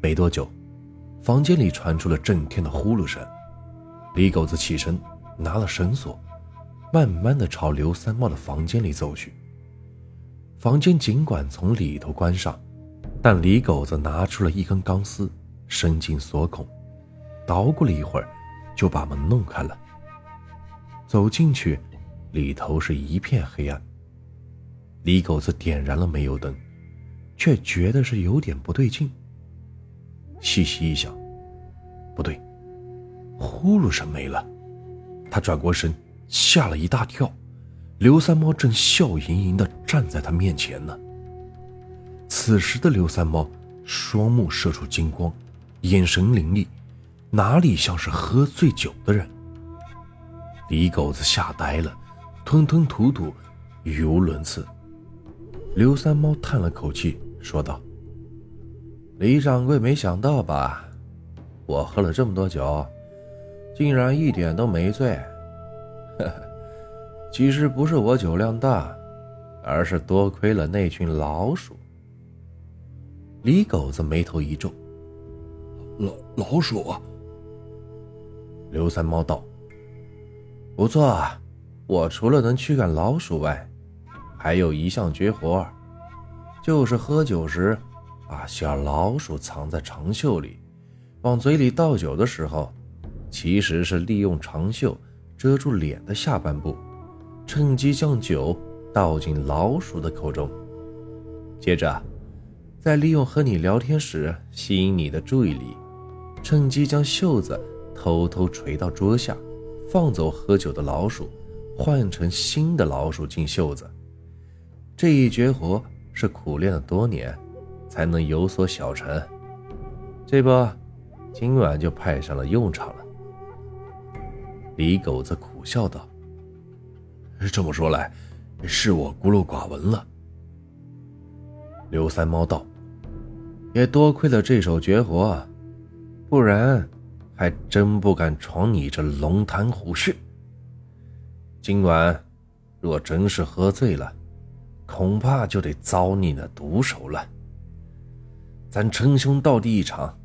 没多久，房间里传出了震天的呼噜声。李狗子起身，拿了绳索，慢慢的朝刘三茂的房间里走去。房间尽管从里头关上，但李狗子拿出了一根钢丝，伸进锁孔，捣鼓了一会儿，就把门弄开了。走进去，里头是一片黑暗。李狗子点燃了煤油灯，却觉得是有点不对劲。细细一想，不对，呼噜声没了。他转过身，吓了一大跳。刘三猫正笑盈盈地站在他面前呢。此时的刘三猫双目射出金光，眼神凌厉，哪里像是喝醉酒的人？李狗子吓呆了，吞吞吐吐，语无伦次。刘三猫叹了口气，说道：“李掌柜，没想到吧？我喝了这么多酒，竟然一点都没醉。呵呵。”其实不是我酒量大，而是多亏了那群老鼠。李狗子眉头一皱：“老老鼠？”刘三猫道：“不错，我除了能驱赶老鼠外，还有一项绝活，就是喝酒时把小老鼠藏在长袖里，往嘴里倒酒的时候，其实是利用长袖遮住脸的下半部。”趁机将酒倒进老鼠的口中，接着，再利用和你聊天时吸引你的注意力，趁机将袖子偷偷垂到桌下，放走喝酒的老鼠，换成新的老鼠进袖子。这一绝活是苦练了多年，才能有所小成。这不，今晚就派上了用场了。李狗子苦笑道。这么说来，是我孤陋寡闻了。刘三猫道：“也多亏了这手绝活，不然还真不敢闯你这龙潭虎穴。今晚若真是喝醉了，恐怕就得遭你那毒手了。咱称兄道弟一场，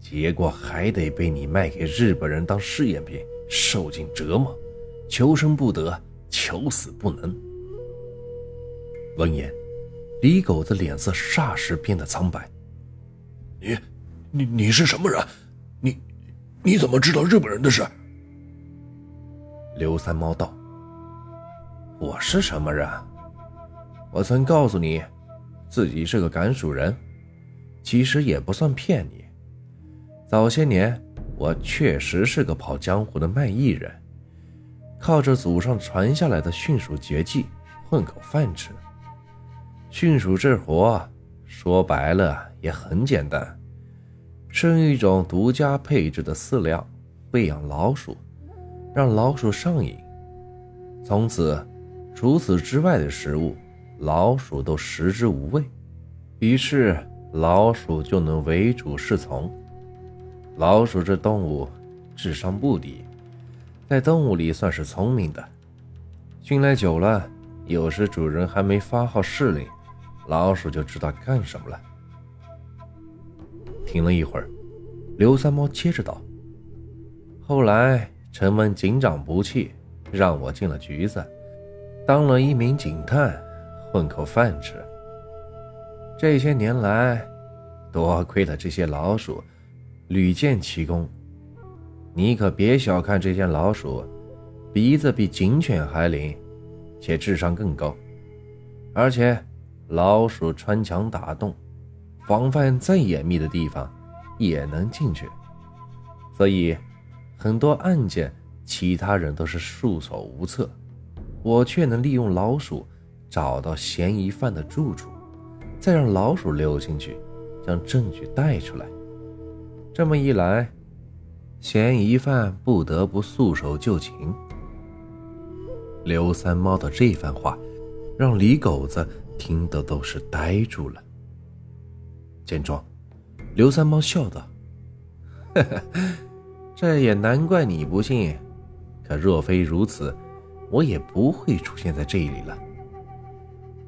结果还得被你卖给日本人当试验品，受尽折磨，求生不得。”求死不能。闻言，李狗子脸色霎时变得苍白。你，你，你是什么人？你，你怎么知道日本人的事？刘三猫道：“我是什么人？我曾告诉你，自己是个赶鼠人，其实也不算骗你。早些年，我确实是个跑江湖的卖艺人。”靠着祖上传下来的驯鼠绝技混口饭吃。驯鼠这活说白了也很简单，是一种独家配置的饲料喂养老鼠，让老鼠上瘾。从此，除此之外的食物，老鼠都食之无味，于是老鼠就能为主是从。老鼠这动物，智商不低。在动物里算是聪明的，训练久了，有时主人还没发号施令，老鼠就知道干什么了。停了一会儿，刘三猫接着道：“后来城门警长不弃，让我进了局子，当了一名警探，混口饭吃。这些年来，多亏了这些老鼠，屡建奇功。”你可别小看这些老鼠，鼻子比警犬还灵，且智商更高。而且，老鼠穿墙打洞，防范再严密的地方也能进去。所以，很多案件其他人都是束手无策，我却能利用老鼠找到嫌疑犯的住处，再让老鼠溜进去，将证据带出来。这么一来。嫌疑犯不得不束手就擒。刘三猫的这番话，让李狗子听得都是呆住了。见状，刘三猫笑道：“呵呵，这也难怪你不信。可若非如此，我也不会出现在这里了。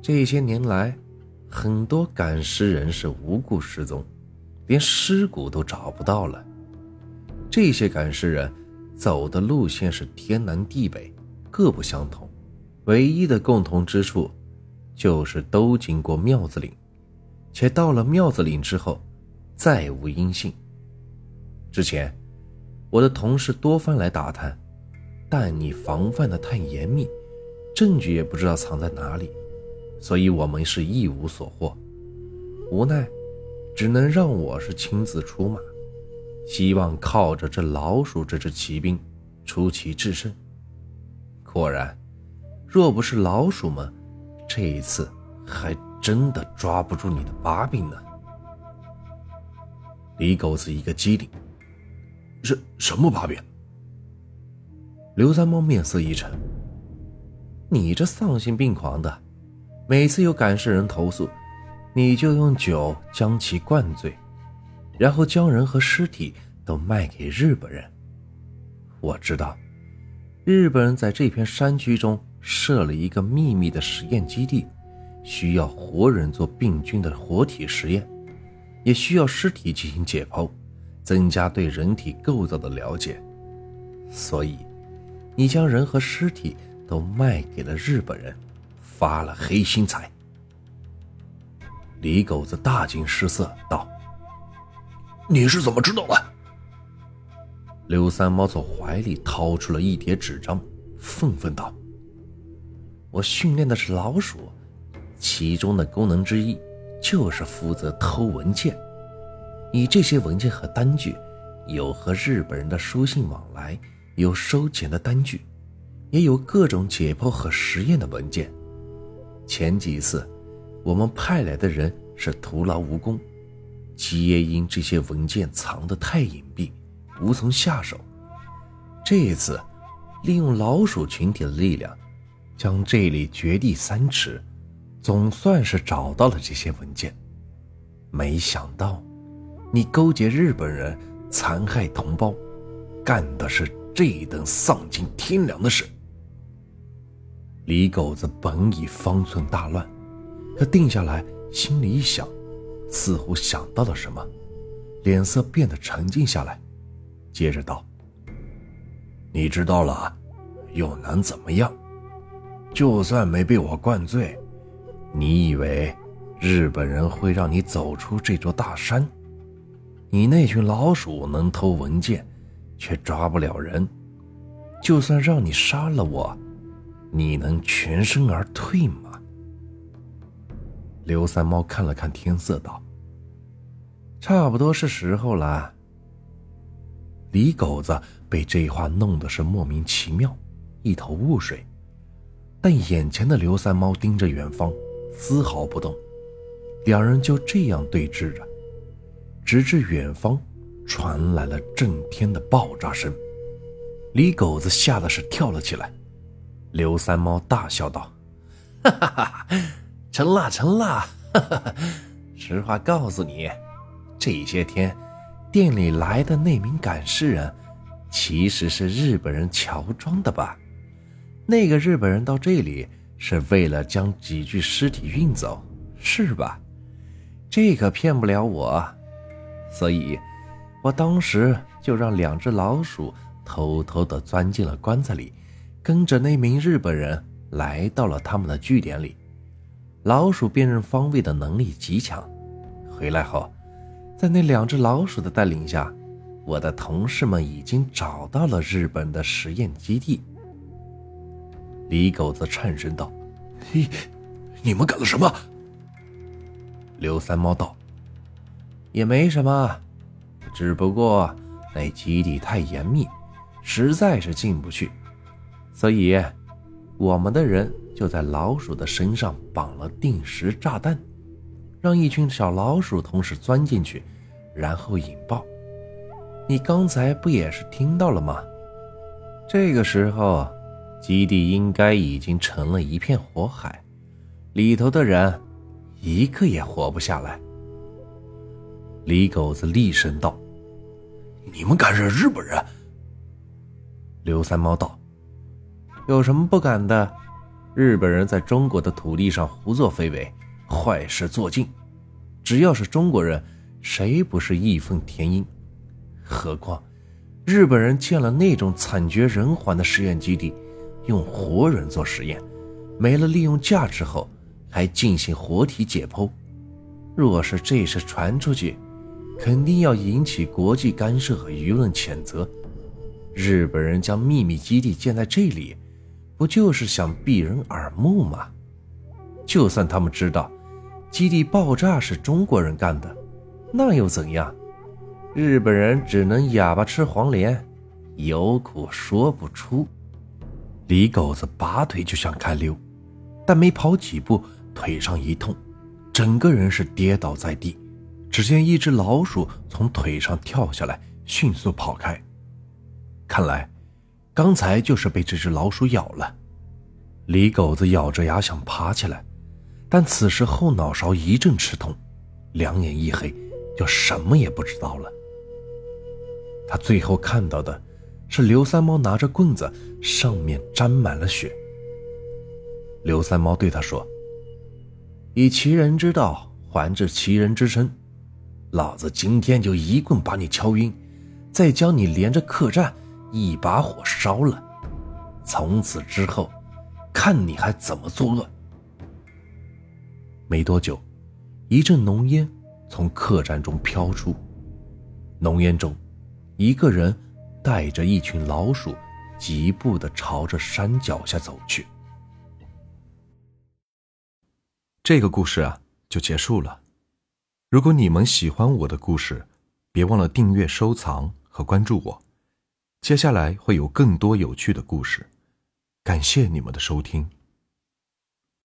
这些年来，很多赶尸人是无故失踪，连尸骨都找不到了。这些赶尸人走的路线是天南地北，各不相同，唯一的共同之处就是都经过庙子岭，且到了庙子岭之后再无音信。之前我的同事多番来打探，但你防范的太严密，证据也不知道藏在哪里，所以我们是一无所获。无奈，只能让我是亲自出马，希望靠着这老鼠这只骑兵出奇制胜。果然，若不是老鼠们，这一次还真的抓不住你的把柄呢。李狗子一个机灵，什什么把柄？刘三猫面色一沉，你这丧心病狂的，每次有赶尸人投诉。你就用酒将其灌醉，然后将人和尸体都卖给日本人。我知道，日本人在这片山区中设了一个秘密的实验基地，需要活人做病菌的活体实验，也需要尸体进行解剖，增加对人体构造的了解。所以，你将人和尸体都卖给了日本人，发了黑心财。李狗子大惊失色道：“你是怎么知道的？”刘三猫从怀里掏出了一叠纸张，愤愤道：“我训练的是老鼠，其中的功能之一就是负责偷文件。你这些文件和单据，有和日本人的书信往来，有收钱的单据，也有各种解剖和实验的文件。前几次。”我们派来的人是徒劳无功，皆因这些文件藏得太隐蔽，无从下手。这一次，利用老鼠群体的力量，将这里掘地三尺，总算是找到了这些文件。没想到，你勾结日本人，残害同胞，干的是这等丧尽天良的事。李狗子本已方寸大乱。可定下来，心里一想，似乎想到了什么，脸色变得沉静下来，接着道：“你知道了，又能怎么样？就算没被我灌醉，你以为日本人会让你走出这座大山？你那群老鼠能偷文件，却抓不了人。就算让你杀了我，你能全身而退吗？”刘三猫看了看天色，道：“差不多是时候了。”李狗子被这话弄得是莫名其妙，一头雾水。但眼前的刘三猫盯着远方，丝毫不动。两人就这样对峙着，直至远方传来了震天的爆炸声。李狗子吓得是跳了起来。刘三猫大笑道：“哈哈哈！”成了，成了！哈哈实话告诉你，这些天店里来的那名赶尸人，其实是日本人乔装的吧？那个日本人到这里是为了将几具尸体运走，是吧？这可骗不了我，所以，我当时就让两只老鼠偷偷的钻进了棺材里，跟着那名日本人来到了他们的据点里。老鼠辨认方位的能力极强。回来后，在那两只老鼠的带领下，我的同事们已经找到了日本的实验基地。李狗子颤声道：“你，你们干了什么？”刘三猫道：“也没什么，只不过那基地太严密，实在是进不去，所以我们的人。”就在老鼠的身上绑了定时炸弹，让一群小老鼠同时钻进去，然后引爆。你刚才不也是听到了吗？这个时候，基地应该已经成了一片火海，里头的人一个也活不下来。李狗子厉声道：“你们敢惹日本人？”刘三猫道：“有什么不敢的？”日本人在中国的土地上胡作非为，坏事做尽。只要是中国人，谁不是义愤填膺？何况日本人建了那种惨绝人寰的实验基地，用活人做实验，没了利用价值后，还进行活体解剖。若是这事传出去，肯定要引起国际干涉和舆论谴责。日本人将秘密基地建在这里，不就是想避人耳目吗？就算他们知道基地爆炸是中国人干的，那又怎样？日本人只能哑巴吃黄连，有苦说不出。李狗子拔腿就想开溜，但没跑几步，腿上一痛，整个人是跌倒在地。只见一只老鼠从腿上跳下来，迅速跑开。看来，刚才就是被这只老鼠咬了。李狗子咬着牙想爬起来，但此时后脑勺一阵吃痛，两眼一黑，就什么也不知道了。他最后看到的，是刘三猫拿着棍子，上面沾满了血。刘三猫对他说：“以其人之道还治其人之身，老子今天就一棍把你敲晕，再将你连着客栈一把火烧了。从此之后，看你还怎么作恶。”没多久，一阵浓烟从客栈中飘出，浓烟中。一个人带着一群老鼠，疾步的朝着山脚下走去。这个故事啊，就结束了。如果你们喜欢我的故事，别忘了订阅、收藏和关注我。接下来会有更多有趣的故事。感谢你们的收听。